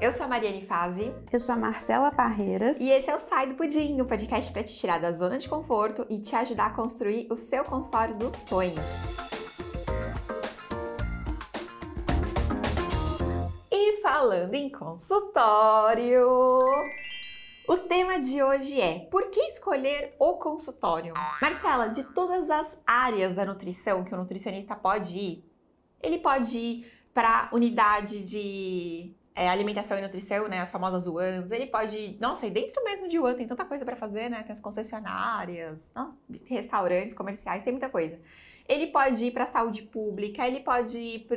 Eu sou a Mariane Fazi. Eu sou a Marcela Parreiras. E esse é o Sai do Pudim, o podcast para te tirar da zona de conforto e te ajudar a construir o seu consultório dos sonhos. E falando em consultório, o tema de hoje é por que escolher o consultório? Marcela, de todas as áreas da nutrição que o nutricionista pode ir, ele pode ir para unidade de é, alimentação e nutrição, né, as famosas UANs, ele pode, nossa, e dentro mesmo de UAN tem tanta coisa para fazer, né, tem as concessionárias, nossa, restaurantes, comerciais, tem muita coisa. Ele pode ir para a saúde pública, ele pode ir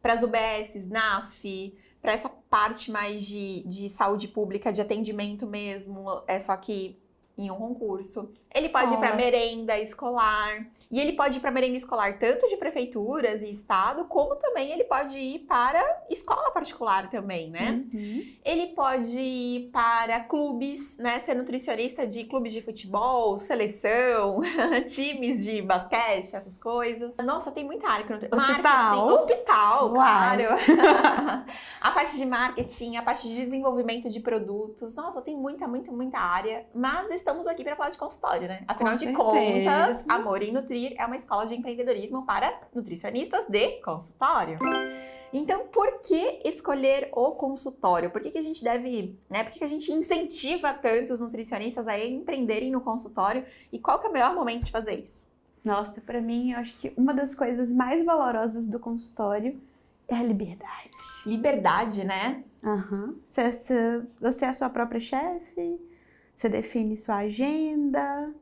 para as UBSs, NASF, para essa parte mais de, de saúde pública, de atendimento mesmo, é só que em um concurso. Ele Escola. pode ir para merenda escolar. E ele pode ir para merenda escolar tanto de prefeituras e estado, como também ele pode ir para escola particular também, né? Uhum. Ele pode ir para clubes, né? Ser nutricionista de clubes de futebol, seleção, times de basquete, essas coisas. Nossa, tem muita área. Hospital. Marketing, hospital, claro. a parte de marketing, a parte de desenvolvimento de produtos. Nossa, tem muita, muita, muita área. Mas estamos aqui para falar de consultório né? Afinal Com de certeza. contas, Amor em Nutrir é uma escola de empreendedorismo para nutricionistas de consultório. Então, por que escolher o consultório? Por que, que a gente deve, né? Por que, que a gente incentiva tanto os nutricionistas a empreenderem no consultório? E qual que é o melhor momento de fazer isso? Nossa, para mim, eu acho que uma das coisas mais valorosas do consultório é a liberdade. Liberdade, né? Uhum. Você, você é a sua própria chefe, você define sua agenda,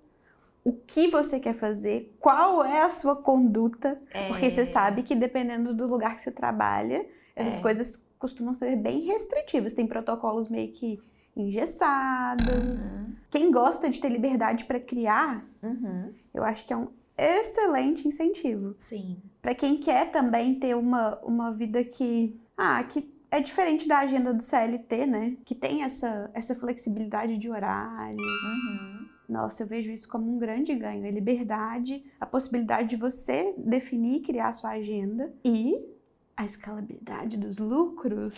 o que você quer fazer, qual é a sua conduta, é. porque você sabe que dependendo do lugar que você trabalha, essas é. coisas costumam ser bem restritivas. Tem protocolos meio que engessados. Uhum. Quem gosta de ter liberdade para criar, uhum. eu acho que é um excelente incentivo. Sim. Para quem quer também ter uma, uma vida que, ah, que é diferente da agenda do CLT, né? Que tem essa, essa flexibilidade de horário. Uhum. Nossa, eu vejo isso como um grande ganho. A liberdade, a possibilidade de você definir e criar a sua agenda e a escalabilidade dos lucros.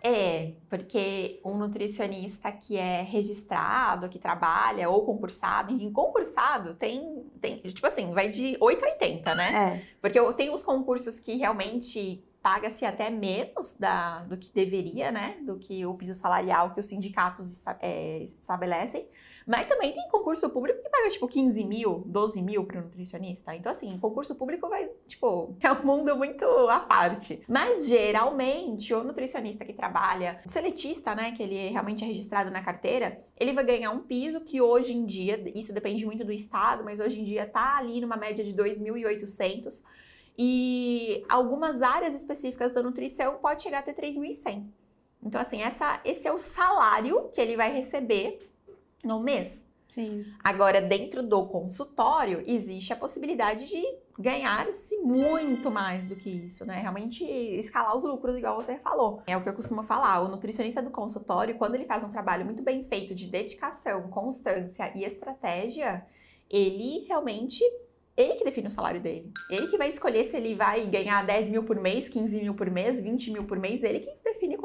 É, porque um nutricionista que é registrado, que trabalha, ou concursado, enfim, concursado tem, tem tipo assim, vai de 8 a 80, né? É. Porque tem os concursos que realmente paga-se até menos da, do que deveria, né? Do que o piso salarial que os sindicatos esta, é, estabelecem. Mas também tem concurso público que paga, tipo, 15 mil, 12 mil para nutricionista. Então, assim, concurso público vai, tipo, é um mundo muito à parte. Mas, geralmente, o nutricionista que trabalha, seletista, né, que ele realmente é registrado na carteira, ele vai ganhar um piso que hoje em dia, isso depende muito do estado, mas hoje em dia tá ali numa média de 2.800 e algumas áreas específicas da nutrição pode chegar até 3.100. Então, assim, essa, esse é o salário que ele vai receber no mês. Sim. Agora, dentro do consultório, existe a possibilidade de ganhar-se muito mais do que isso, né? Realmente escalar os lucros, igual você falou. É o que eu costumo falar. O nutricionista do consultório, quando ele faz um trabalho muito bem feito de dedicação, constância e estratégia, ele realmente ele que define o salário dele. Ele que vai escolher se ele vai ganhar 10 mil por mês, 15 mil por mês, 20 mil por mês. Ele que define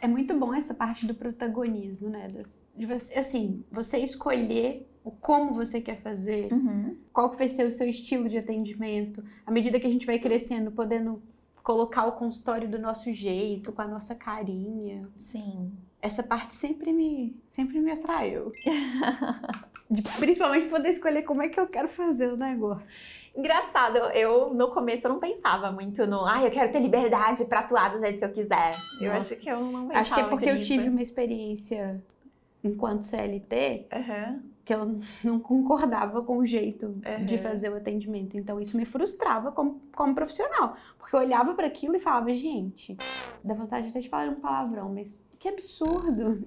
É muito bom essa parte do protagonismo, né? De você, assim, você escolher o como você quer fazer, uhum. qual que vai ser o seu estilo de atendimento. À medida que a gente vai crescendo, podendo colocar o consultório do nosso jeito, com a nossa carinha. Sim. Essa parte sempre me, sempre me atraiu. De, principalmente poder escolher como é que eu quero fazer o negócio. Engraçado, eu no começo eu não pensava muito no, ah, eu quero ter liberdade para atuar do jeito que eu quiser. Nossa. Eu acho que eu não pensava Acho que é porque eu tive uma experiência enquanto CLT uhum. que eu não concordava com o jeito uhum. de fazer o atendimento. Então isso me frustrava como, como profissional. Porque eu olhava para aquilo e falava, gente, dá vontade até de falar um palavrão, mas que absurdo.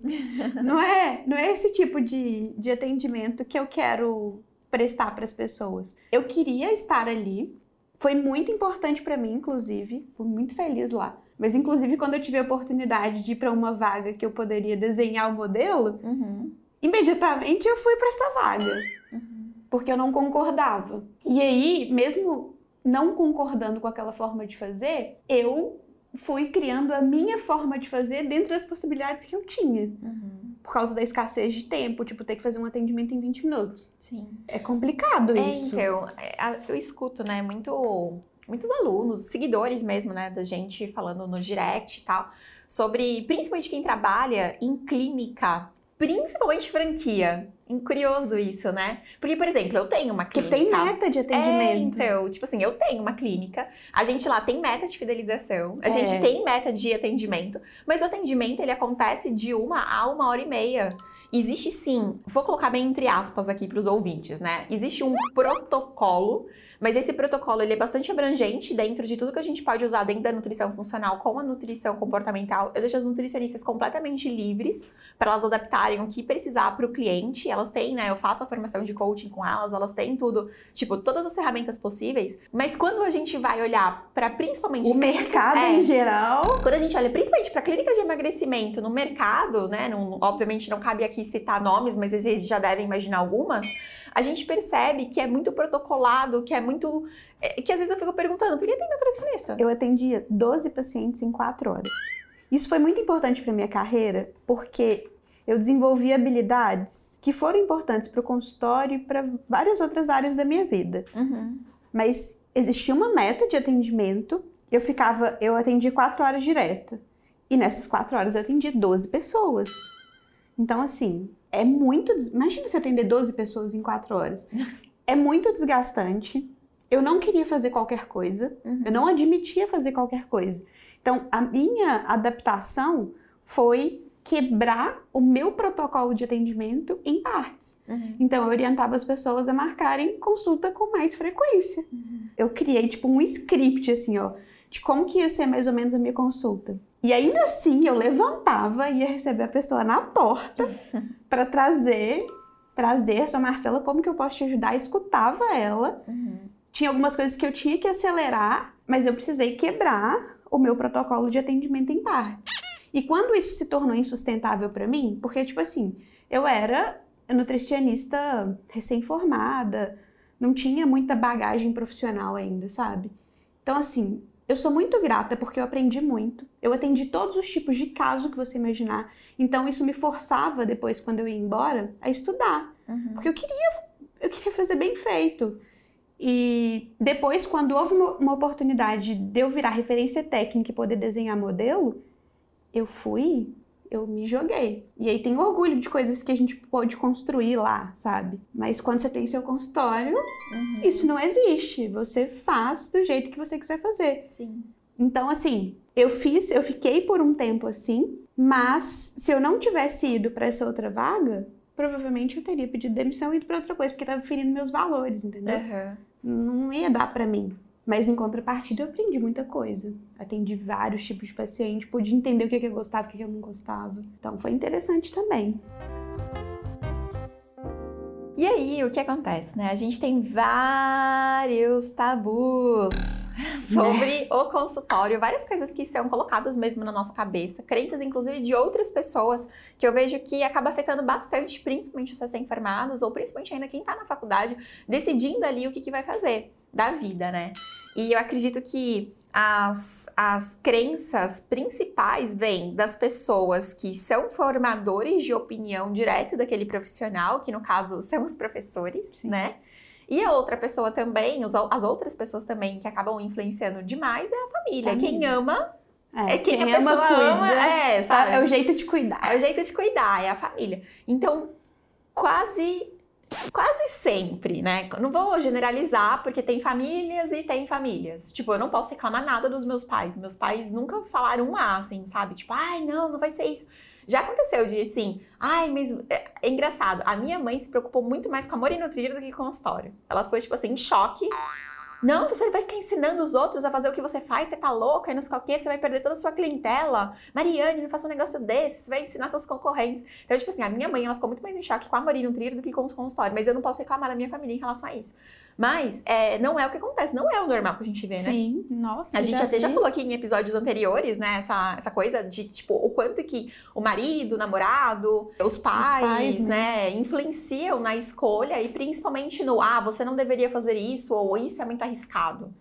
não é, não é esse tipo de, de atendimento que eu quero prestar para as pessoas. Eu queria estar ali. Foi muito importante para mim, inclusive. Fui muito feliz lá. Mas, inclusive, quando eu tive a oportunidade de ir para uma vaga que eu poderia desenhar o modelo, uhum. imediatamente eu fui para essa vaga. Uhum. Porque eu não concordava. E aí, mesmo não concordando com aquela forma de fazer, eu fui criando a minha forma de fazer dentro das possibilidades que eu tinha. Uhum. Por causa da escassez de tempo, tipo, ter que fazer um atendimento em 20 minutos. Sim. É complicado é, isso. Então, é, eu escuto, né, muito, muitos alunos, seguidores mesmo, né, da gente falando no direct e tal, sobre, principalmente quem trabalha em clínica, principalmente franquia. Curioso isso, né? Porque, por exemplo, eu tenho uma clínica. Que tem meta de atendimento. É, então, tipo assim, eu tenho uma clínica, a gente lá tem meta de fidelização, a é. gente tem meta de atendimento, mas o atendimento ele acontece de uma a uma hora e meia. Existe sim, vou colocar bem entre aspas aqui para os ouvintes, né? Existe um protocolo mas esse protocolo ele é bastante abrangente dentro de tudo que a gente pode usar dentro da nutrição funcional com a nutrição comportamental. Eu deixo as nutricionistas completamente livres para elas adaptarem o que precisar para o cliente. Elas têm, né? Eu faço a formação de coaching com elas, elas têm tudo, tipo, todas as ferramentas possíveis. Mas quando a gente vai olhar para principalmente o clínicas, mercado é, em geral, quando a gente olha principalmente para clínicas de emagrecimento no mercado, né? Não, obviamente não cabe aqui citar nomes, mas vocês já devem imaginar algumas a gente percebe que é muito protocolado, que é muito. É, que às vezes eu fico perguntando, por que tem nutricionista? Eu atendia 12 pacientes em 4 horas. Isso foi muito importante para minha carreira, porque eu desenvolvi habilidades que foram importantes para o consultório e para várias outras áreas da minha vida. Uhum. Mas existia uma meta de atendimento. Eu ficava, eu atendi quatro horas direto. E nessas quatro horas eu atendi 12 pessoas. Então, assim, é muito. Imagina você atender 12 pessoas em 4 horas. É muito desgastante. Eu não queria fazer qualquer coisa. Uhum. Eu não admitia fazer qualquer coisa. Então, a minha adaptação foi quebrar o meu protocolo de atendimento em partes. Uhum. Então, eu orientava as pessoas a marcarem consulta com mais frequência. Uhum. Eu criei, tipo, um script, assim, ó, de como que ia ser mais ou menos a minha consulta. E ainda assim, eu levantava e ia receber a pessoa na porta para trazer, trazer, sua Marcela, como que eu posso te ajudar? escutava ela. Uhum. Tinha algumas coisas que eu tinha que acelerar, mas eu precisei quebrar o meu protocolo de atendimento em parte. E quando isso se tornou insustentável para mim, porque tipo assim, eu era nutricionista recém-formada, não tinha muita bagagem profissional ainda, sabe? Então assim, eu sou muito grata porque eu aprendi muito. Eu atendi todos os tipos de caso que você imaginar. Então isso me forçava depois quando eu ia embora a estudar, uhum. porque eu queria eu queria fazer bem feito. E depois quando houve uma, uma oportunidade de eu virar referência técnica e poder desenhar modelo, eu fui eu me joguei. E aí tem orgulho de coisas que a gente pode construir lá, sabe? Mas quando você tem seu consultório, uhum. isso não existe. Você faz do jeito que você quiser fazer. Sim. Então, assim, eu fiz, eu fiquei por um tempo assim, mas se eu não tivesse ido para essa outra vaga, provavelmente eu teria pedido demissão e ido para outra coisa, porque tava ferindo meus valores, entendeu? Uhum. Não ia dar para mim. Mas em contrapartida eu aprendi muita coisa. Atendi vários tipos de paciente, pude entender o que, eu gostava, o que, eu não gostava. Então foi interessante também. E aí, o que acontece, né? A gente tem vários tabus sobre o consultório, várias coisas que são colocadas mesmo na nossa cabeça, crenças inclusive de outras pessoas, que eu vejo que acaba afetando bastante, principalmente os recém-formados, ou principalmente ainda quem está na faculdade, decidindo ali o que, que vai fazer da vida, né? E eu acredito que as, as crenças principais vêm das pessoas que são formadores de opinião direto daquele profissional, que no caso são os professores, Sim. né? E a outra pessoa também, as outras pessoas também que acabam influenciando demais é a família. família. Quem ama é, é quem, quem, a pessoa ama, cuida, ama é, sabe? É o jeito de cuidar. É o jeito de cuidar, é a família. Então, quase quase sempre, né? Não vou generalizar, porque tem famílias e tem famílias. Tipo, eu não posso reclamar nada dos meus pais. Meus pais nunca falaram um assim, sabe? Tipo, ai, não, não vai ser isso. Já aconteceu de assim, ai, mas é, é engraçado. A minha mãe se preocupou muito mais com amor e nutrir do que com história. Ela foi, tipo assim, em choque não, você vai ficar ensinando os outros a fazer o que você faz, você tá louca, e não sei o que, você vai perder toda a sua clientela. Mariane, não faça um negócio desse, você vai ensinar seus concorrentes. Então, tipo assim, a minha mãe, ela ficou muito mais em choque com a Marina Trilho do que com o consultório, mas eu não posso reclamar da minha família em relação a isso. Mas é, não é o que acontece, não é o normal que a gente vê, né? Sim, nossa. A gente já até vi. já falou aqui em episódios anteriores, né? Essa, essa coisa de, tipo, o quanto que o marido, o namorado, os pais, os pais né, influenciam na escolha e principalmente no, ah, você não deveria fazer isso, ou isso é muito arriscado.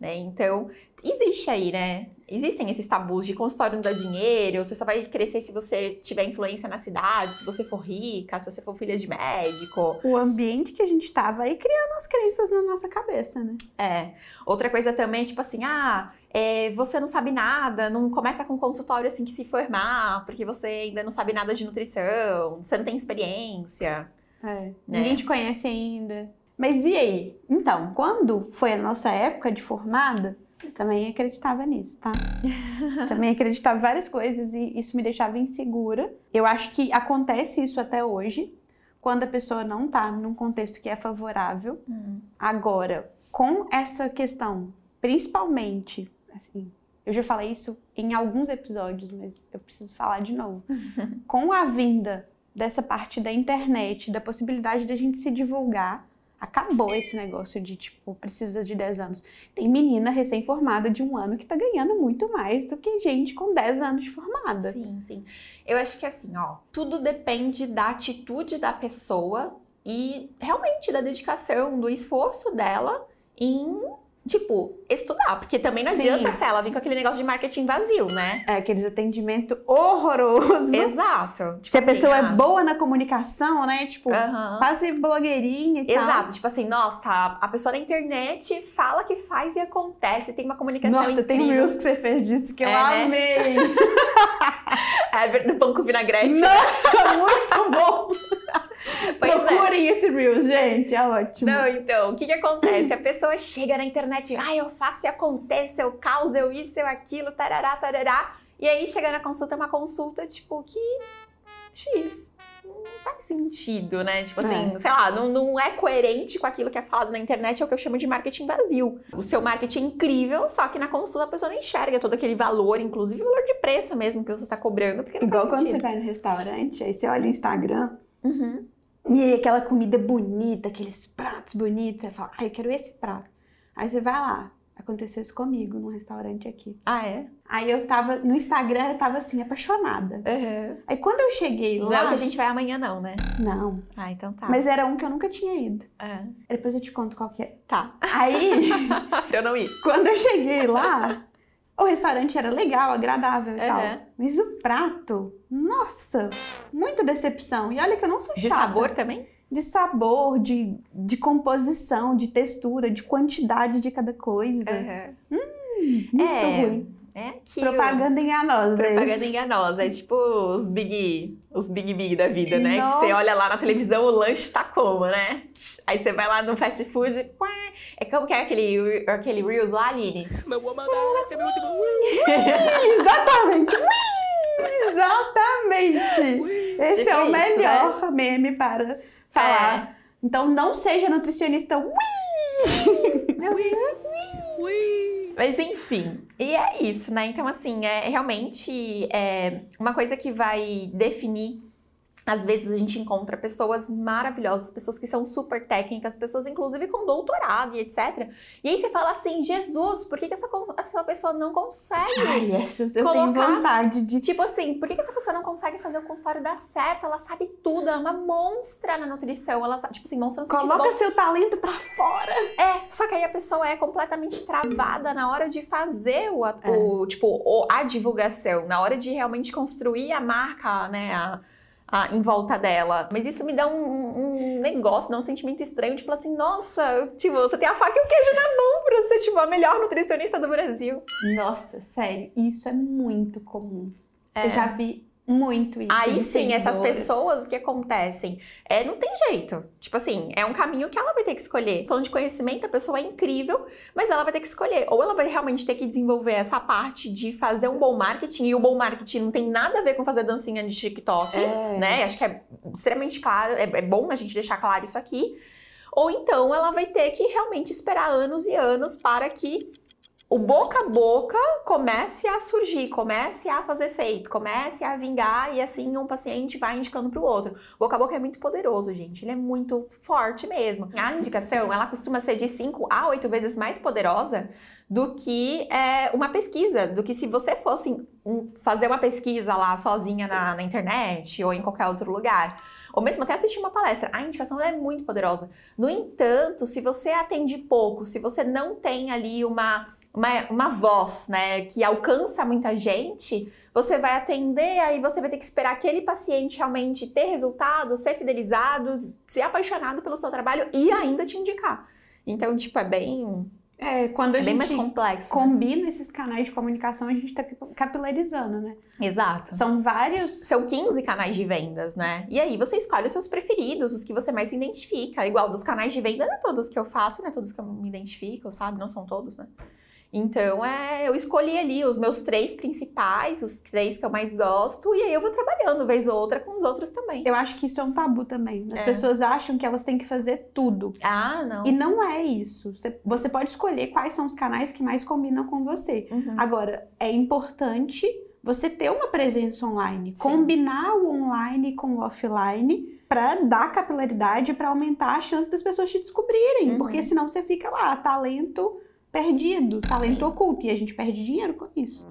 Né? Então, existe aí, né? Existem esses tabus de consultório não dá dinheiro, você só vai crescer se você tiver influência na cidade, se você for rica, se você for filha de médico. O ambiente que a gente tava aí criando as crenças na nossa cabeça, né? É. Outra coisa também, tipo assim, ah, é, você não sabe nada, não começa com consultório assim que se formar, porque você ainda não sabe nada de nutrição, você não tem experiência. É. Né? Ninguém te conhece ainda. Mas e aí? Então, quando foi a nossa época de formada, eu também acreditava nisso, tá? também acreditava em várias coisas e isso me deixava insegura. Eu acho que acontece isso até hoje, quando a pessoa não tá num contexto que é favorável. Uhum. Agora, com essa questão, principalmente, assim, eu já falei isso em alguns episódios, mas eu preciso falar de novo. com a vinda dessa parte da internet, da possibilidade da gente se divulgar, Acabou esse negócio de, tipo, precisa de 10 anos. Tem menina recém-formada de um ano que tá ganhando muito mais do que gente com 10 anos de formada. Sim, sim. Eu acho que assim, ó, tudo depende da atitude da pessoa e realmente da dedicação, do esforço dela em tipo, estudar, porque também não adianta se ela vir com aquele negócio de marketing vazio, né? É, aqueles atendimento horroroso. Exato. Tipo que assim, a pessoa é ah, é boa na comunicação, né? Tipo, uh quase blogueirinha e Exato. tal. Exato. Tipo assim, nossa, a pessoa na internet fala que faz e acontece, tem uma comunicação Nossa, incrível. tem reels que você fez disso que é, eu né? amei. é, do pão com vinagrete. Nossa, muito bom. Pois é. Procurem é. esse Reels, gente, é ótimo. Não, então, o que que acontece? A pessoa chega na internet, ah, eu faço e acontece, eu causo, eu isso, eu aquilo, tarará, tarará. E aí chega na consulta, é uma consulta, tipo, que X. Não faz sentido, né? Tipo assim, é. sei lá, não, não é coerente com aquilo que é falado na internet, é o que eu chamo de marketing vazio. O seu marketing é incrível, só que na consulta a pessoa não enxerga todo aquele valor, inclusive o valor de preço mesmo que você está cobrando, porque não Igual quando você vai no restaurante, aí você olha o Instagram, Uhum. E aquela comida bonita, aqueles pratos bonitos, você fala, ah, eu quero esse prato. Aí você vai lá. Aconteceu isso comigo num restaurante aqui. Ah, é? Aí eu tava, no Instagram, eu tava assim, apaixonada. Uhum. Aí quando eu cheguei lá. Não é o que a gente vai amanhã, não, né? Não. Ah, então tá. Mas era um que eu nunca tinha ido. É. Depois eu te conto qual que é. Tá. Aí. pra eu não ir. Quando eu cheguei lá, o restaurante era legal, agradável e uhum. tal. Mas o prato, nossa, muita decepção. E olha que eu não sou chata. De sabor também? De sabor, de, de composição, de textura, de quantidade de cada coisa. Uhum. Hum, muito é. ruim. É aquilo. Propaganda enganosa. Propaganda enganosa. É tipo os Big, os Big Big da vida, né? Nossa. Que você olha lá na televisão, o lanche tá como, né? Aí você vai lá no fast food, é como que é aquele, aquele Reels lá, Aline? Meu Exatamente! Exatamente! Esse é o isso, melhor né? meme para falar. É. Então não seja nutricionista. Ui! Meu Deus! Mas enfim, e é isso, né? Então, assim, é realmente é uma coisa que vai definir às vezes a gente encontra pessoas maravilhosas, pessoas que são super técnicas, pessoas inclusive com doutorado e etc. E aí você fala assim, Jesus, por que, que essa, essa pessoa não consegue? Ai, essas eu colocar... tenho vontade de. Tipo assim, por que, que essa pessoa não consegue fazer o consultório dar certo? Ela sabe tudo, ela é uma monstra na nutrição. Ela sabe, tipo assim, monstra no Coloca bom. seu talento pra fora. É, só que aí a pessoa é completamente travada na hora de fazer o, é. o tipo, a divulgação, na hora de realmente construir a marca, né? A, ah, em volta dela. Mas isso me dá um, um, negócio, dá um sentimento estranho de falar assim, nossa, tipo, você tem a faca e o queijo na mão pra ser, tipo, a melhor nutricionista do Brasil. Nossa, sério, isso é muito comum. É. Eu já vi muito isso. Aí sim, essas pessoas, o que acontecem? É, não tem jeito. Tipo assim, é um caminho que ela vai ter que escolher. Falando de conhecimento, a pessoa é incrível, mas ela vai ter que escolher. Ou ela vai realmente ter que desenvolver essa parte de fazer um bom marketing, e o bom marketing não tem nada a ver com fazer dancinha de TikTok, é. né? Acho que é extremamente claro, é, é bom a gente deixar claro isso aqui. Ou então ela vai ter que realmente esperar anos e anos para que o boca a boca comece a surgir, comece a fazer efeito, comece a vingar e assim um paciente vai indicando para o outro. O boca a boca é muito poderoso, gente. Ele é muito forte mesmo. A indicação, ela costuma ser de 5 a 8 vezes mais poderosa do que é, uma pesquisa, do que se você fosse fazer uma pesquisa lá sozinha na, na internet ou em qualquer outro lugar ou mesmo até assistir uma palestra, a indicação é muito poderosa. No entanto, se você atende pouco, se você não tem ali uma uma, uma voz, né, que alcança muita gente, você vai atender, aí você vai ter que esperar aquele paciente realmente ter resultado, ser fidelizado, ser apaixonado pelo seu trabalho e ainda te indicar. Então, tipo, é bem é, quando a é gente mais complexo, né? combina né? esses canais de comunicação, a gente está capilarizando, né? Exato. São vários. São 15 canais de vendas, né? E aí você escolhe os seus preferidos, os que você mais se identifica. Igual dos canais de venda, não é todos que eu faço, não é todos que eu me identifico, sabe? Não são todos, né? Então, é, eu escolhi ali os meus três principais, os três que eu mais gosto, e aí eu vou trabalhando, vez ou outra, com os outros também. Eu acho que isso é um tabu também. As é. pessoas acham que elas têm que fazer tudo. Ah, não. E não é isso. Você pode escolher quais são os canais que mais combinam com você. Uhum. Agora, é importante você ter uma presença online, Sim. combinar o online com o offline para dar capilaridade, para aumentar a chance das pessoas te descobrirem, uhum. porque senão você fica lá, talento perdido, talento Sim. oculto, e a gente perde dinheiro com isso.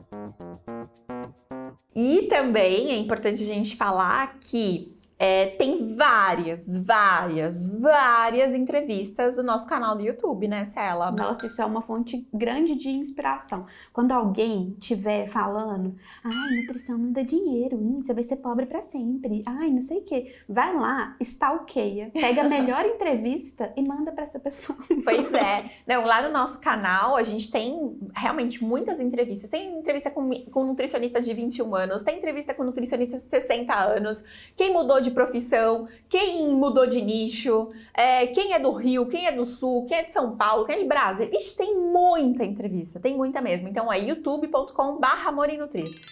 E também é importante a gente falar que é, tem várias, várias, várias entrevistas no nosso canal do YouTube, né, Cela? Nossa, isso é uma fonte grande de inspiração. Quando alguém estiver falando, ai, nutrição não dá dinheiro, hum, você vai ser pobre para sempre, ai, não sei o quê. Vai lá, stalkeia, pega a melhor entrevista e manda para essa pessoa. Pois é. Não, lá no nosso canal a gente tem realmente muitas entrevistas. Tem entrevista com, com nutricionista de 21 anos, tem entrevista com nutricionista de 60 anos, quem mudou de de profissão, quem mudou de nicho, é, quem é do Rio, quem é do Sul, quem é de São Paulo, quem é de Brasília. Ixi, tem muita entrevista, tem muita mesmo. Então é youtube.com/barra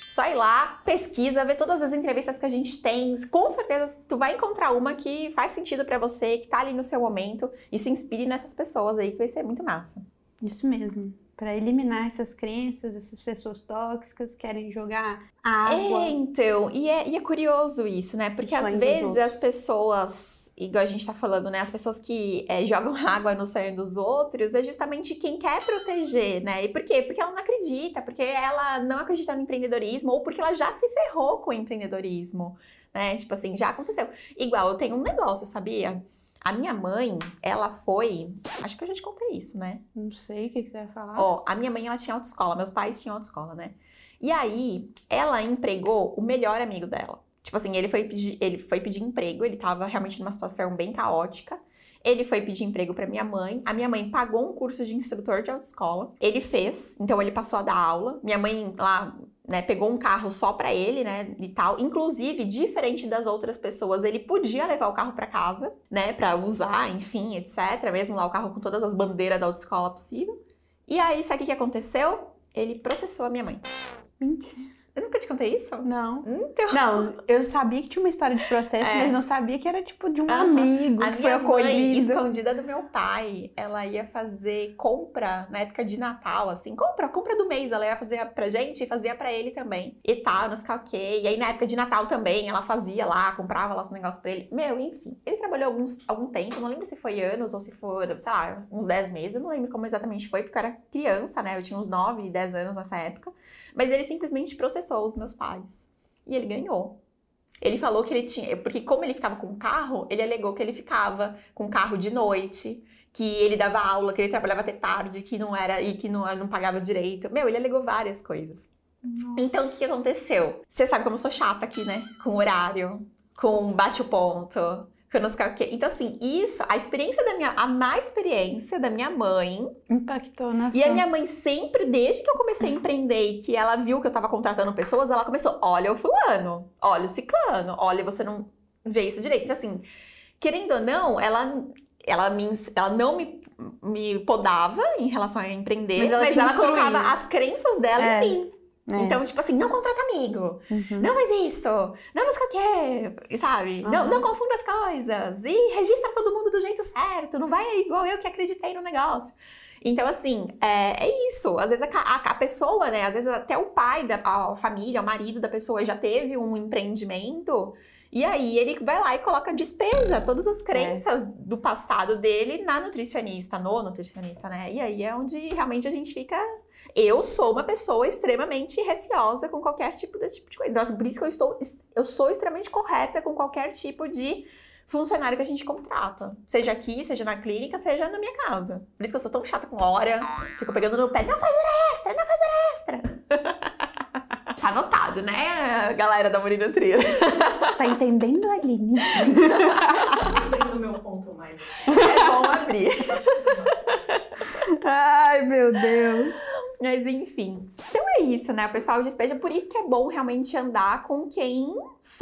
Só ir lá, pesquisa, ver todas as entrevistas que a gente tem. Com certeza tu vai encontrar uma que faz sentido para você, que tá ali no seu momento e se inspire nessas pessoas aí, que vai ser muito massa. Isso mesmo para eliminar essas crenças, essas pessoas tóxicas querem jogar água. É, então, e é, e é curioso isso, né? Porque às vezes as pessoas, igual a gente tá falando, né? As pessoas que é, jogam água no sonho dos outros é justamente quem quer proteger, né? E por quê? Porque ela não acredita, porque ela não acredita no empreendedorismo ou porque ela já se ferrou com o empreendedorismo, né? Tipo assim, já aconteceu. Igual, eu tenho um negócio, sabia? A minha mãe, ela foi. Acho que eu já te contei isso, né? Não sei o que, que você vai falar. Ó, a minha mãe, ela tinha autoescola, meus pais tinham autoescola, né? E aí, ela empregou o melhor amigo dela. Tipo assim, ele foi pedir, ele foi pedir emprego, ele tava realmente numa situação bem caótica. Ele foi pedir emprego para minha mãe. A minha mãe pagou um curso de instrutor de autoescola. Ele fez, então ele passou a dar aula. Minha mãe lá né, pegou um carro só para ele, né, e tal. Inclusive, diferente das outras pessoas, ele podia levar o carro para casa, né, para usar, enfim, etc. Mesmo lá o carro com todas as bandeiras da autoescola possível. E aí, sabe o que aconteceu? Ele processou a minha mãe. Mentira. Eu nunca te contei isso? Não. Então... Não, eu sabia que tinha uma história de processo, é. mas não sabia que era tipo de um amigo a que foi acolhido. escondida do meu pai, ela ia fazer compra na época de Natal, assim, compra, compra do mês, ela ia fazer pra gente e fazia pra ele também. E tal, nos calquei. E aí na época de Natal também, ela fazia lá, comprava lá os negócios pra ele. Meu, enfim. Ele trabalhou alguns, algum tempo, não lembro se foi anos ou se for, sei lá, uns 10 meses, eu não lembro como exatamente foi, porque eu era criança, né? Eu tinha uns 9, 10 anos nessa época. Mas ele simplesmente processou os meus pais. E ele ganhou. Ele falou que ele tinha. Porque, como ele ficava com carro, ele alegou que ele ficava com carro de noite, que ele dava aula, que ele trabalhava até tarde, que não era. e que não, não pagava direito. Meu, ele alegou várias coisas. Nossa. Então, o que aconteceu? Você sabe como eu sou chata aqui, né? Com horário, com bate o ponto então, assim, isso, a experiência da minha, a má experiência da minha mãe. Impactou na E a minha mãe sempre, desde que eu comecei a empreender e que ela viu que eu tava contratando pessoas, ela começou: olha o fulano, olha o ciclano, olha, você não vê isso direito. Então, assim, querendo ou não, ela, ela, me, ela não me, me podava em relação a empreender, mas ela, mas ela colocava as crenças dela é. em mim. É. Então, tipo assim, não contrata amigo. Uhum. Não faz isso. Não faz qualquer, sabe? Uhum. Não, não confunda as coisas. E registra todo mundo do jeito certo. Não vai igual eu que acreditei no negócio. Então, assim, é, é isso. Às vezes a, a, a, pessoa, né? Às vezes até o pai da a família, o marido da pessoa já teve um empreendimento. E aí ele vai lá e coloca, despeja todas as crenças é. do passado dele na nutricionista, no nutricionista, né? E aí é onde realmente a gente fica eu sou uma pessoa extremamente receosa com qualquer tipo desse tipo de coisa. Então, assim, por isso que eu estou, eu sou extremamente correta com qualquer tipo de funcionário que a gente contrata. Seja aqui, seja na clínica, seja na minha casa. Por isso que eu sou tão chata com hora, fico pegando no pé, não faz hora extra, não faz hora extra. tá anotado, né, galera da Murino Trio? Tá entendendo, Aline? Entendo meu ponto mais. É bom abrir. Ai, meu Deus. Mas enfim. Então é isso, né? O pessoal despeja. Por isso que é bom realmente andar com quem.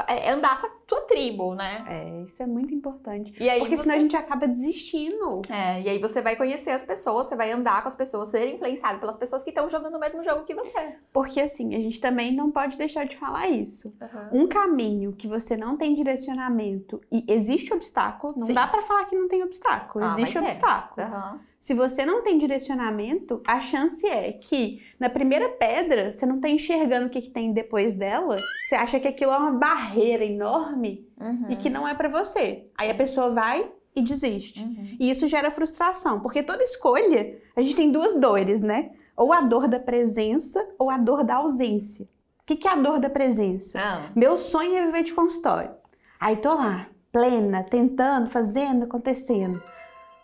É, andar com a tua tribo, né? É, isso é muito importante. E aí Porque você... senão a gente acaba desistindo. É, e aí você vai conhecer as pessoas, você vai andar com as pessoas, ser influenciado pelas pessoas que estão jogando o mesmo jogo que você. Porque assim, a gente também não pode deixar de falar isso. Uhum. Um caminho que você não tem direcionamento e existe obstáculo, não Sim. dá para falar que não tem obstáculo. Ah, existe obstáculo. Uhum. Se você não tem direcionamento, a chance é que na primeira pedra você não está enxergando o que, que, tem depois dela, você acha que aquilo é uma barreira enorme uhum. e que não é para você. Aí a pessoa vai e desiste. Uhum. E isso gera frustração, porque toda escolha, a gente tem duas dores, né? Ou a dor da presença ou a dor da ausência. O que, que é a dor da presença? Ah. Meu sonho é viver de consultório. Aí tô lá, plena, tentando, fazendo, acontecendo.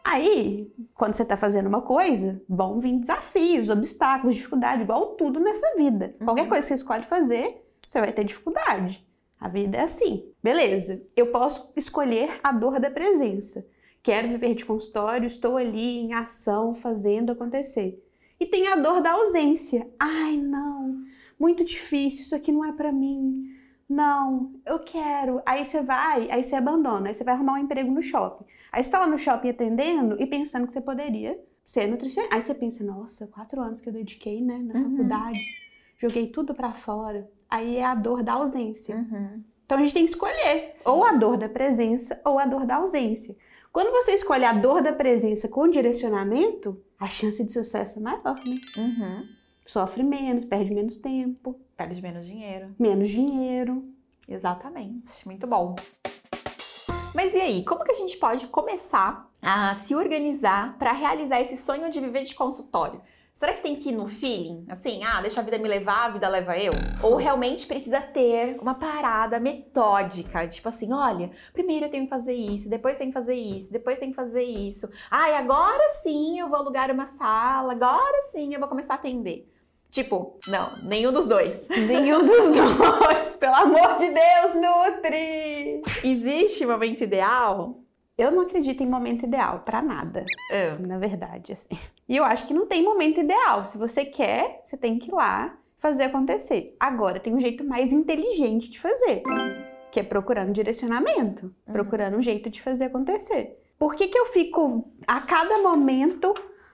Aí, quando você está fazendo uma coisa, vão vir desafios, obstáculos, dificuldade, igual tudo nessa vida. Uhum. Qualquer coisa que você escolhe fazer, você vai ter dificuldade. A vida é assim. Beleza, eu posso escolher a dor da presença. Quero viver de consultório, estou ali em ação, fazendo acontecer. E tem a dor da ausência. Ai, não, muito difícil, isso aqui não é para mim. Não, eu quero. Aí você vai, aí você abandona, aí você vai arrumar um emprego no shopping. Aí você tá lá no shopping atendendo e pensando que você poderia ser nutricionista. Aí você pensa, nossa, quatro anos que eu dediquei, né, na uhum. faculdade, joguei tudo para fora. Aí é a dor da ausência. Uhum. Então a gente tem que escolher Sim. ou a dor da presença ou a dor da ausência. Quando você escolhe a dor da presença com direcionamento, a chance de sucesso é maior, né? Uhum. Sofre menos, perde menos tempo. Perde menos dinheiro. Menos dinheiro. Exatamente. Muito bom. Mas e aí, como que a gente pode começar a se organizar para realizar esse sonho de viver de consultório? Será que tem que ir no feeling? Assim, ah, deixa a vida me levar, a vida leva eu? Ou realmente precisa ter uma parada metódica? Tipo assim, olha, primeiro eu tenho que fazer isso, depois tem que fazer isso, depois tem que fazer isso. Ah, e agora sim eu vou alugar uma sala, agora sim eu vou começar a atender. Tipo, não, nenhum dos dois. Nenhum dos dois, pelo amor de Deus, Nutri! Existe momento ideal? Eu não acredito em momento ideal para nada, é. na verdade, assim. E eu acho que não tem momento ideal. Se você quer, você tem que ir lá fazer acontecer. Agora, tem um jeito mais inteligente de fazer, que é procurando direcionamento, uhum. procurando um jeito de fazer acontecer. Por que, que eu fico a cada momento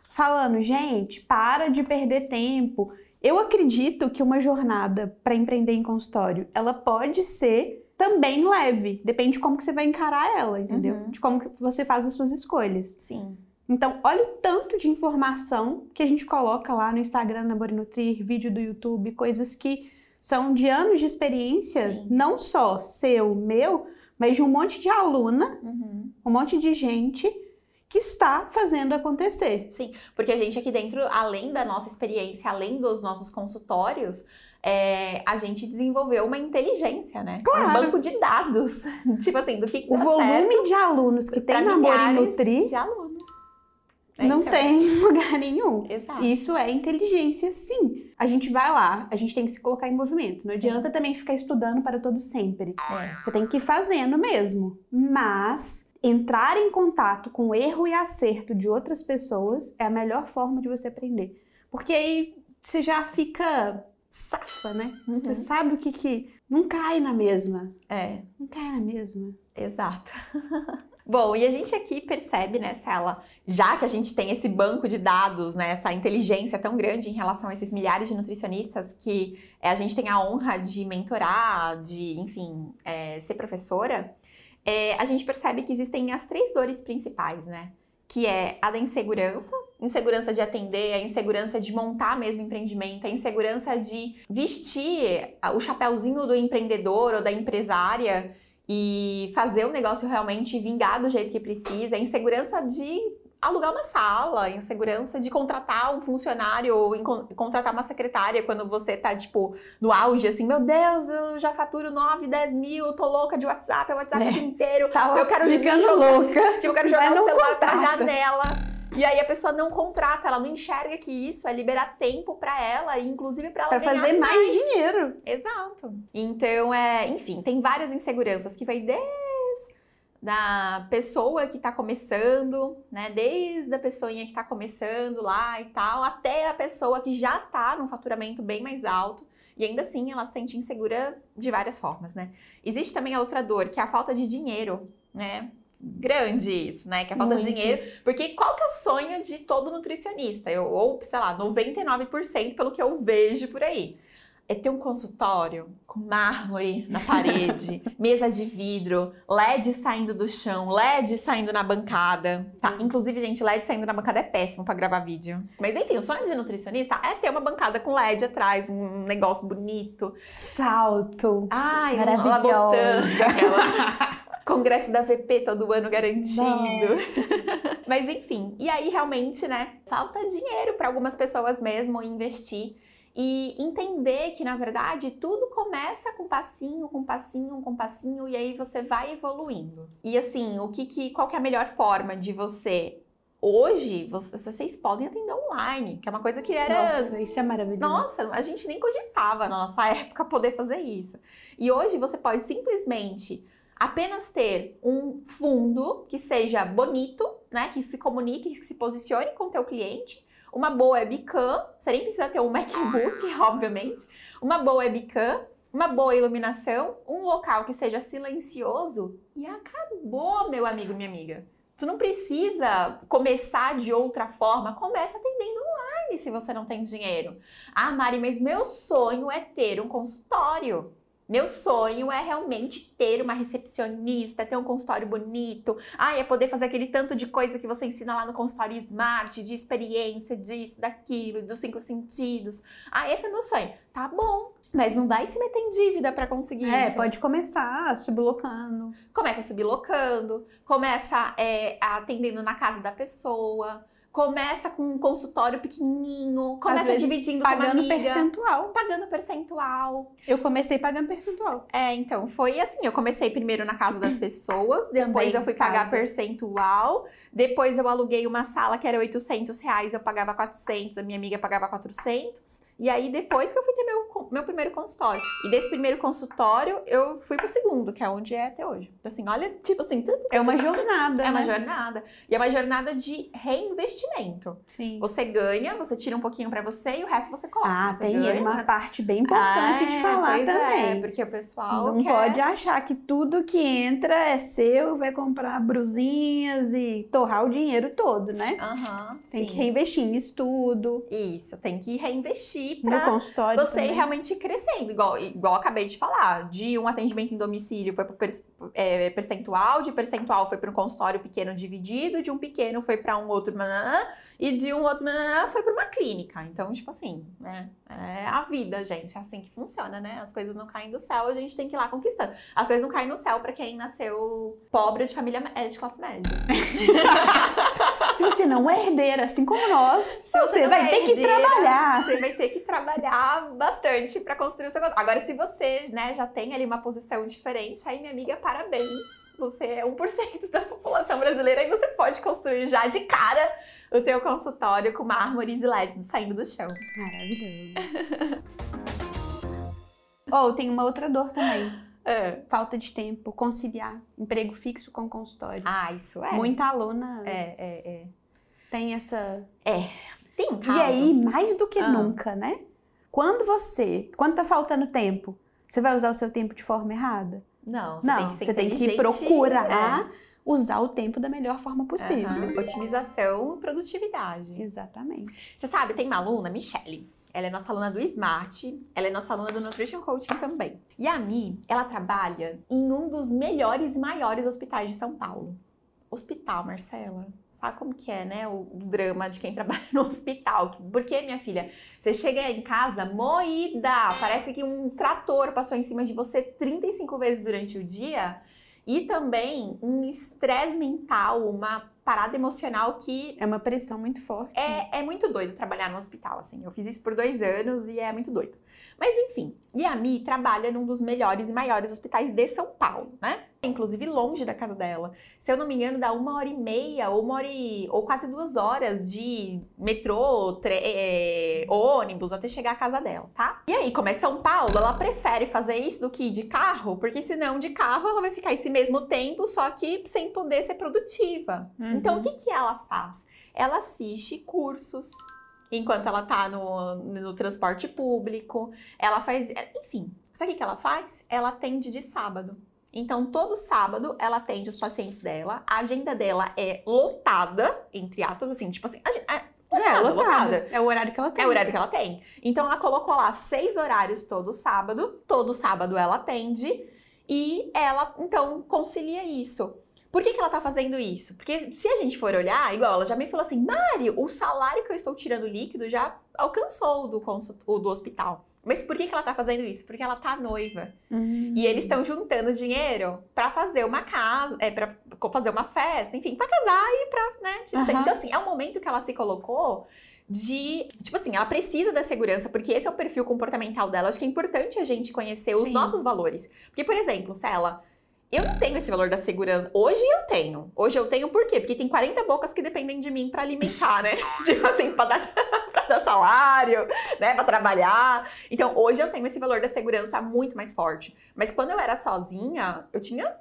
falando, gente, para de perder tempo, eu acredito que uma jornada para empreender em consultório, ela pode ser também leve, depende de como que você vai encarar ela, entendeu? Uhum. De como que você faz as suas escolhas. Sim. Então, olha o tanto de informação que a gente coloca lá no Instagram, na Borinutrir, vídeo do YouTube, coisas que são de anos de experiência, Sim. não só seu, meu, mas de um monte de aluna, uhum. um monte de gente que está fazendo acontecer. Sim, porque a gente aqui dentro, além da nossa experiência, além dos nossos consultórios, é, a gente desenvolveu uma inteligência, né? Claro. Um banco de dados. tipo assim, do que, que O volume de alunos que tem e Nutri. De alunos. É, não então. tem lugar nenhum. Exato. Isso é inteligência, sim. A gente vai lá, a gente tem que se colocar em movimento. Não sim. adianta também ficar estudando para todo sempre. É. Você tem que ir fazendo mesmo. Mas entrar em contato com o erro e acerto de outras pessoas é a melhor forma de você aprender. Porque aí você já fica safa, né? Uhum. Você sabe o que que não cai na mesma. É. Não cai na mesma. Exato. Bom, e a gente aqui percebe, né, Cela, já que a gente tem esse banco de dados, né, essa inteligência tão grande em relação a esses milhares de nutricionistas que é, a gente tem a honra de mentorar, de, enfim, é, ser professora, é, a gente percebe que existem as três dores principais, né? Que é a da insegurança, insegurança de atender, a insegurança de montar mesmo empreendimento, a insegurança de vestir o chapéuzinho do empreendedor ou da empresária e fazer o negócio realmente vingar do jeito que precisa, a insegurança de alugar uma sala, insegurança de contratar um funcionário ou contratar uma secretária quando você tá, tipo, no auge, assim, meu Deus, eu já faturo 9, 10 mil, tô louca de WhatsApp, é WhatsApp é. o dia inteiro, tá eu quero ficando jogar, louca. Tipo, eu quero jogar o celular contrata. pra janela. E aí a pessoa não contrata, ela não enxerga que isso é liberar tempo para ela e inclusive para ela pra fazer mais. mais dinheiro. Exato. Então é, enfim, tem várias inseguranças que vai desde da pessoa que está começando, né? Desde a pessoinha que está começando lá e tal, até a pessoa que já está num faturamento bem mais alto. E ainda assim ela se sente insegura de várias formas, né? Existe também a outra dor, que é a falta de dinheiro, né? Grande isso, né? Que é a falta Muito. de dinheiro. Porque qual que é o sonho de todo nutricionista? Eu, ou, sei lá, 99% pelo que eu vejo por aí é ter um consultório com mármore na parede, mesa de vidro, LED saindo do chão, LED saindo na bancada. Tá, inclusive, gente, LED saindo na bancada é péssimo para gravar vídeo. Mas enfim, o sonho de nutricionista é ter uma bancada com LED atrás, um negócio bonito. Salto. Ai, maravilhoso. Congresso da VP todo ano garantindo. Mas enfim, e aí realmente, né, falta dinheiro para algumas pessoas mesmo investir e entender que na verdade tudo começa com passinho, com passinho, com passinho e aí você vai evoluindo. E assim, o que, que qual que é a melhor forma de você Hoje, vocês podem atender online, que é uma coisa que era. Nossa, isso é maravilhoso. Nossa, a gente nem cogitava na nossa época poder fazer isso. E hoje você pode simplesmente apenas ter um fundo que seja bonito, né? Que se comunique, que se posicione com o teu cliente uma boa webcam, você nem precisa ter um MacBook, obviamente, uma boa webcam, uma boa iluminação, um local que seja silencioso e acabou, meu amigo, minha amiga. Tu não precisa começar de outra forma, começa atendendo online se você não tem dinheiro. Ah, Mari, mas meu sonho é ter um consultório. Meu sonho é realmente ter uma recepcionista, ter um consultório bonito. Ah, é poder fazer aquele tanto de coisa que você ensina lá no consultório Smart, de experiência, disso, daquilo, dos cinco sentidos. Ah, esse é meu sonho. Tá bom, mas não vai se meter em dívida para conseguir é, isso. É, pode começar sublocando. Começa sublocando, começa é, atendendo na casa da pessoa começa com um consultório pequenininho, começa dividindo pagando com uma amiga, percentual. Pagando percentual. Eu comecei pagando percentual. É, então, foi assim, eu comecei primeiro na casa das pessoas, depois eu fui pagar casa. percentual, depois eu aluguei uma sala que era 800 reais, eu pagava 400, a minha amiga pagava 400, e aí depois que eu fui ter meu, meu primeiro consultório. E desse primeiro consultório, eu fui pro segundo, que é onde é até hoje. Então, assim, olha, tipo assim... É uma jornada, É né? uma jornada. E é uma jornada de reinvestimento. Sim. Você ganha, você tira um pouquinho para você e o resto você coloca. Ah, você tem ganha, uma parte bem importante ah, de falar é, também. É, porque o pessoal Não quer... pode achar que tudo que entra é seu, vai comprar brusinhas e torrar o dinheiro todo, né? Uhum, tem sim. que reinvestir em estudo. Isso, tem que reinvestir consultório você também. realmente crescendo. Igual, igual acabei de falar, de um atendimento em domicílio foi para é, percentual, de percentual foi para um consultório pequeno dividido, de um pequeno foi para um outro e de um outro foi para uma clínica. Então, tipo assim, né? É a vida, gente. É assim que funciona, né? As coisas não caem do céu, a gente tem que ir lá conquistando. As coisas não caem no céu para quem nasceu pobre de família é, de classe média. Se você não é herdeira, assim como nós, você, você vai é ter herdeira, que trabalhar. Você vai ter que trabalhar bastante para construir o seu negócio. Agora, se você né, já tem ali uma posição diferente, aí, minha amiga, parabéns. Você é 1% da população brasileira e você pode construir já de cara o teu consultório com mármores e LEDs saindo do chão. Maravilhoso. oh, tem uma outra dor também. É. Falta de tempo, conciliar emprego fixo com consultório. Ah, isso é. Muita aluna é, é. Tem essa. É. Tem um caso. E aí, mais do que ah. nunca, né? Quando você. Quando tá faltando tempo, você vai usar o seu tempo de forma errada? Não, você Não, tem que, você tem que procurar. É usar o tempo da melhor forma possível. Uhum. Otimização e produtividade. Exatamente. Você sabe, tem uma aluna, Michelle. Ela é nossa aluna do Smart, ela é nossa aluna do Nutrition Coaching também. E a Mi, ela trabalha em um dos melhores e maiores hospitais de São Paulo. Hospital, Marcela. Sabe como que é, né? O, o drama de quem trabalha no hospital. Porque, minha filha, você chega em casa moída, parece que um trator passou em cima de você 35 vezes durante o dia e também um estresse mental, uma parada emocional que. É uma pressão muito forte. É, é muito doido trabalhar no hospital, assim. Eu fiz isso por dois anos e é muito doido. Mas enfim, e a Mi trabalha num dos melhores e maiores hospitais de São Paulo, né? Inclusive longe da casa dela. Se eu não me engano, dá uma hora e meia, ou uma hora e, ou quase duas horas de metrô, é, ônibus até chegar à casa dela, tá? E aí, como é São Paulo, ela prefere fazer isso do que ir de carro, porque senão de carro ela vai ficar esse mesmo tempo, só que sem poder ser produtiva. Uhum. Então, o que, que ela faz? Ela assiste cursos enquanto ela tá no, no transporte público. Ela faz. Enfim, sabe o que ela faz? Ela atende de sábado. Então, todo sábado ela atende os pacientes dela. A agenda dela é lotada, entre aspas, assim, tipo assim. A, a, é, lotada, lotada. É o horário que ela tem. É o horário que ela tem. Então, ela colocou lá seis horários todo sábado. Todo sábado ela atende. E ela, então, concilia isso. Por que, que ela tá fazendo isso? Porque se a gente for olhar, igual ela já me falou assim, Mari, o salário que eu estou tirando líquido já alcançou o do, o do hospital. Mas por que, que ela tá fazendo isso? Porque ela tá noiva. Uhum. E eles estão juntando dinheiro para fazer uma casa, é, para fazer uma festa, enfim, para casar e pra, né? Tipo, uhum. Então, assim, é um momento que ela se colocou de. Tipo assim, ela precisa da segurança, porque esse é o perfil comportamental dela. Acho que é importante a gente conhecer os Sim. nossos valores. Porque, por exemplo, se ela eu não tenho esse valor da segurança. Hoje eu tenho. Hoje eu tenho por quê? Porque tem 40 bocas que dependem de mim para alimentar, né? tipo assim, pra dar, pra dar salário, né? Pra trabalhar. Então, hoje eu tenho esse valor da segurança muito mais forte. Mas quando eu era sozinha, eu tinha.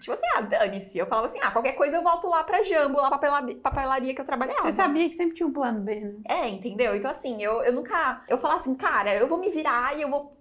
Tipo assim, ah, dane-se. Eu falava assim, ah, qualquer coisa eu volto lá pra Jambo, lá pra papelaria que eu trabalhava. Você sabia que sempre tinha um plano B, né? É, entendeu? Então, assim, eu, eu nunca. Eu falava assim, cara, eu vou me virar e eu vou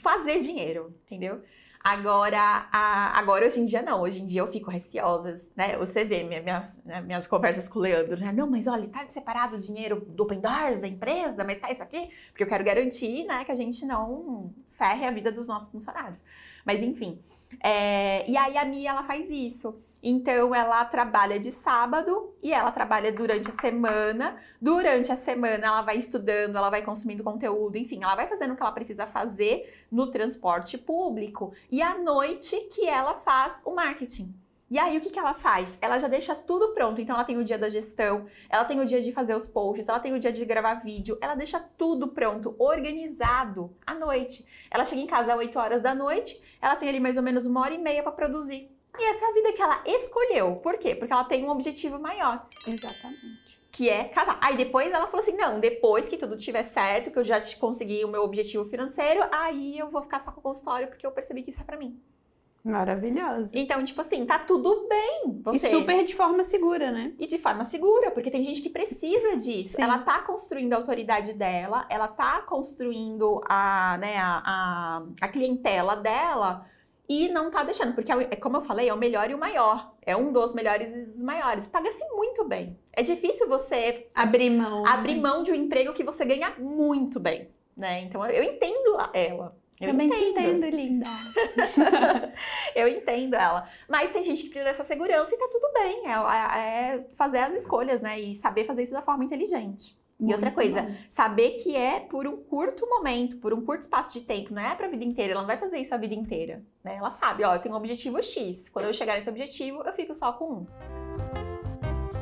fazer dinheiro, entendeu? Agora, a, agora hoje em dia não, hoje em dia eu fico receosa, né? Você vê minhas, né, minhas conversas com o Leandro, né? Não, mas olha, tá separado o dinheiro do Open Doors, da empresa, mas tá isso aqui, porque eu quero garantir, né, que a gente não ferre a vida dos nossos funcionários. Mas enfim, é, e aí a Mia, ela faz isso. Então ela trabalha de sábado e ela trabalha durante a semana. Durante a semana ela vai estudando, ela vai consumindo conteúdo, enfim, ela vai fazendo o que ela precisa fazer no transporte público e à noite que ela faz o marketing. E aí, o que, que ela faz? Ela já deixa tudo pronto. Então, ela tem o dia da gestão, ela tem o dia de fazer os posts, ela tem o dia de gravar vídeo, ela deixa tudo pronto, organizado à noite. Ela chega em casa às 8 horas da noite, ela tem ali mais ou menos uma hora e meia para produzir. E essa é a vida que ela escolheu. Por quê? Porque ela tem um objetivo maior. Exatamente. Que é casar. Aí depois ela falou assim: não, depois que tudo estiver certo, que eu já consegui o meu objetivo financeiro, aí eu vou ficar só com o consultório, porque eu percebi que isso é pra mim. Maravilhosa. Então, tipo assim, tá tudo bem. Você... E super de forma segura, né? E de forma segura, porque tem gente que precisa disso. Sim. Ela tá construindo a autoridade dela, ela tá construindo a, né, a, a, a clientela dela e não tá deixando, porque é, é como eu falei, é o melhor e o maior. É um dos melhores e dos maiores. Paga-se muito bem. É difícil você abrir mão, abrir assim. mão de um emprego que você ganha muito bem, né? Então eu entendo ela. Eu Também entendo. te entendo, linda. eu entendo ela. Mas tem gente que precisa dessa segurança e tá tudo bem. É, é, é fazer as escolhas, né? E saber fazer isso da forma inteligente. E outra coisa, saber que é por um curto momento, por um curto espaço de tempo, não é pra vida inteira, ela não vai fazer isso a vida inteira, né? Ela sabe, ó, eu tenho um objetivo X, quando eu chegar nesse objetivo, eu fico só com um.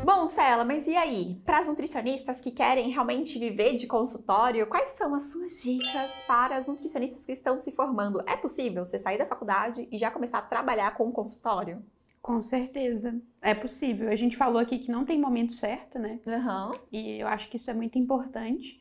Bom, Cela, mas e aí? Para as nutricionistas que querem realmente viver de consultório, quais são as suas dicas para as nutricionistas que estão se formando? É possível você sair da faculdade e já começar a trabalhar com consultório? Com certeza. É possível. A gente falou aqui que não tem momento certo, né? Uhum. E eu acho que isso é muito importante.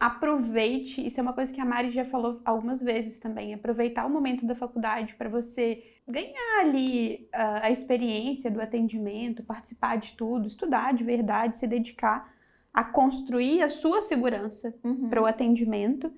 Aproveite, isso é uma coisa que a Mari já falou algumas vezes também, aproveitar o momento da faculdade para você ganhar ali uh, a experiência do atendimento, participar de tudo, estudar de verdade, se dedicar a construir a sua segurança uhum. para o atendimento.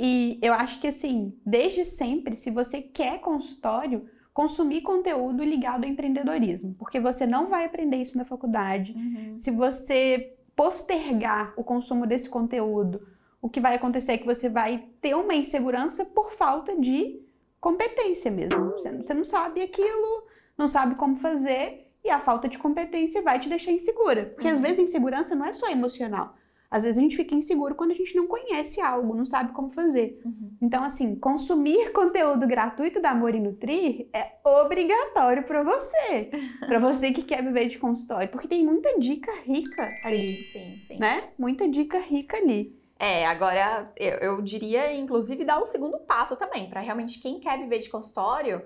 E eu acho que assim, desde sempre, se você quer consultório, consumir conteúdo ligado ao empreendedorismo, porque você não vai aprender isso na faculdade. Uhum. Se você postergar o consumo desse conteúdo, o que vai acontecer é que você vai ter uma insegurança por falta de competência mesmo. Você não sabe aquilo, não sabe como fazer, e a falta de competência vai te deixar insegura. Porque uhum. às vezes a insegurança não é só emocional. Às vezes a gente fica inseguro quando a gente não conhece algo, não sabe como fazer. Uhum. Então, assim, consumir conteúdo gratuito da Amor e Nutrir é obrigatório para você. para você que quer viver de consultório. Porque tem muita dica rica ali. Sim, sim, sim. Né? Muita dica rica ali. É, agora eu, eu diria, inclusive, dar um segundo passo também, para realmente quem quer viver de consultório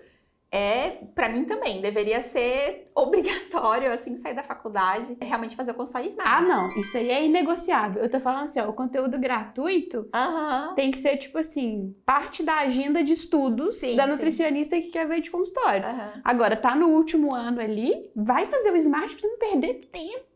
é, para mim também, deveria ser obrigatório, assim, sair da faculdade, realmente fazer o consultório Smart. Ah, não, isso aí é inegociável. Eu tô falando assim, ó, o conteúdo gratuito uhum. tem que ser, tipo assim, parte da agenda de estudos sim, da nutricionista sim. que quer ver de consultório. Uhum. Agora, tá no último ano ali, vai fazer o Smart pra você não perder tempo.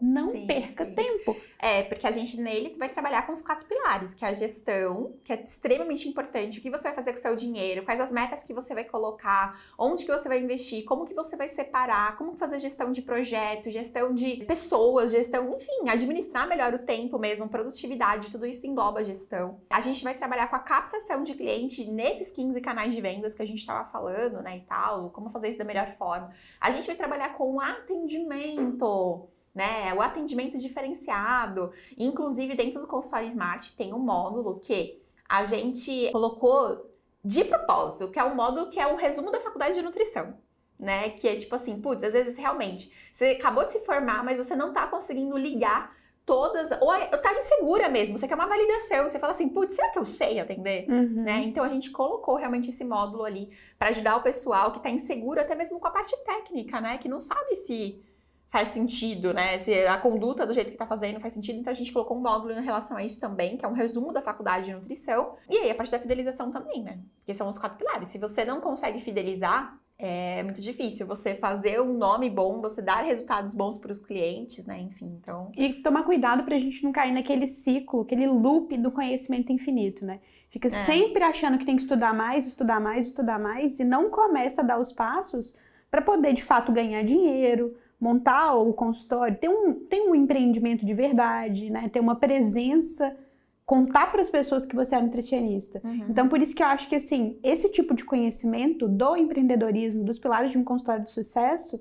Não sim, perca tempo. É, porque a gente nele vai trabalhar com os quatro pilares, que é a gestão, que é extremamente importante. O que você vai fazer com o seu dinheiro, quais as metas que você vai colocar, onde que você vai investir, como que você vai separar, como fazer gestão de projeto, gestão de pessoas, gestão, enfim, administrar melhor o tempo mesmo, produtividade, tudo isso engloba a gestão. A gente vai trabalhar com a captação de cliente nesses 15 canais de vendas que a gente estava falando, né, e tal, como fazer isso da melhor forma. A gente vai trabalhar com atendimento né? O atendimento diferenciado. Inclusive, dentro do consultório Smart tem um módulo que a gente colocou de propósito, que é um módulo que é um resumo da faculdade de nutrição. Né? Que é tipo assim, putz, às vezes realmente você acabou de se formar, mas você não tá conseguindo ligar todas, ou tá insegura mesmo, você quer uma validação, você fala assim, putz, será que eu sei atender? Uhum. Né? Então a gente colocou realmente esse módulo ali para ajudar o pessoal que tá inseguro até mesmo com a parte técnica, né? Que não sabe se faz sentido, né? Se a conduta do jeito que tá fazendo faz sentido, então a gente colocou um módulo em relação a isso também, que é um resumo da faculdade de nutrição. E aí a parte da fidelização também, né? Porque são os quatro pilares. Se você não consegue fidelizar, é muito difícil você fazer um nome bom, você dar resultados bons para os clientes, né? Enfim, então. E tomar cuidado para a gente não cair naquele ciclo, aquele loop do conhecimento infinito, né? Fica é. sempre achando que tem que estudar mais, estudar mais, estudar mais e não começa a dar os passos para poder de fato ganhar dinheiro, montar o consultório, ter um, ter um empreendimento de verdade, né? Ter uma presença, contar para as pessoas que você é nutricionista. Uhum. Então, por isso que eu acho que, assim, esse tipo de conhecimento do empreendedorismo, dos pilares de um consultório de sucesso,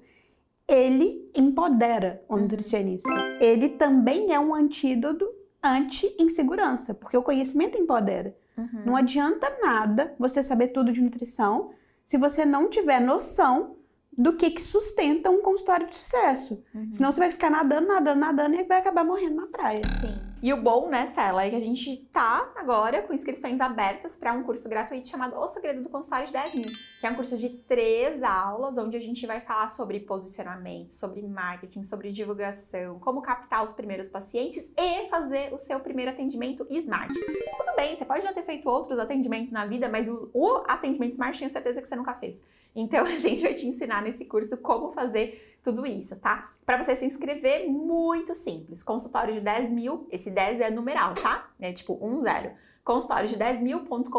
ele empodera o uhum. nutricionista. Ele também é um antídoto anti-insegurança, porque o conhecimento empodera. Uhum. Não adianta nada você saber tudo de nutrição se você não tiver noção do que, que sustenta um consultório de sucesso. Uhum. Senão você vai ficar nadando, nadando, nadando e vai acabar morrendo na praia. Sim. E o bom, né, Cela, é que a gente tá agora com inscrições abertas para um curso gratuito chamado O Segredo do Consultório de 10 mil, que é um curso de três aulas, onde a gente vai falar sobre posicionamento, sobre marketing, sobre divulgação, como captar os primeiros pacientes e fazer o seu primeiro atendimento smart. Tudo bem, você pode já ter feito outros atendimentos na vida, mas o, o atendimento smart tenho certeza que você nunca fez. Então a gente vai te ensinar nesse curso como fazer tudo isso, tá? Para você se inscrever, muito simples. Consultório de 10 mil, esse 10 é numeral, tá? É tipo 1, 0. Consultório de 10 mil.com.br,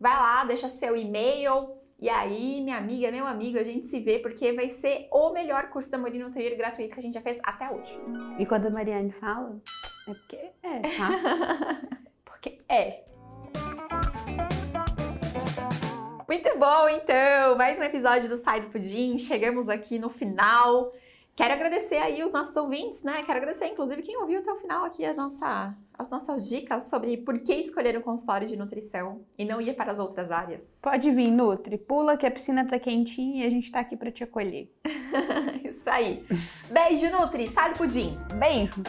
vai lá, deixa seu e-mail. E aí, minha amiga, meu amigo, a gente se vê porque vai ser o melhor curso da Marina Trilheiro gratuito que a gente já fez até hoje. E quando a Mariane fala, é porque é, tá? porque é. Muito bom, então! Mais um episódio do Sai do Pudim. Chegamos aqui no final. Quero agradecer aí os nossos ouvintes, né? Quero agradecer, inclusive, quem ouviu até o final aqui a nossa, as nossas dicas sobre por que escolher um consultório de nutrição e não ir para as outras áreas. Pode vir, Nutri. Pula que a piscina tá quentinha e a gente tá aqui para te acolher. Isso aí. Beijo, Nutri. Sai do pudim. Beijo.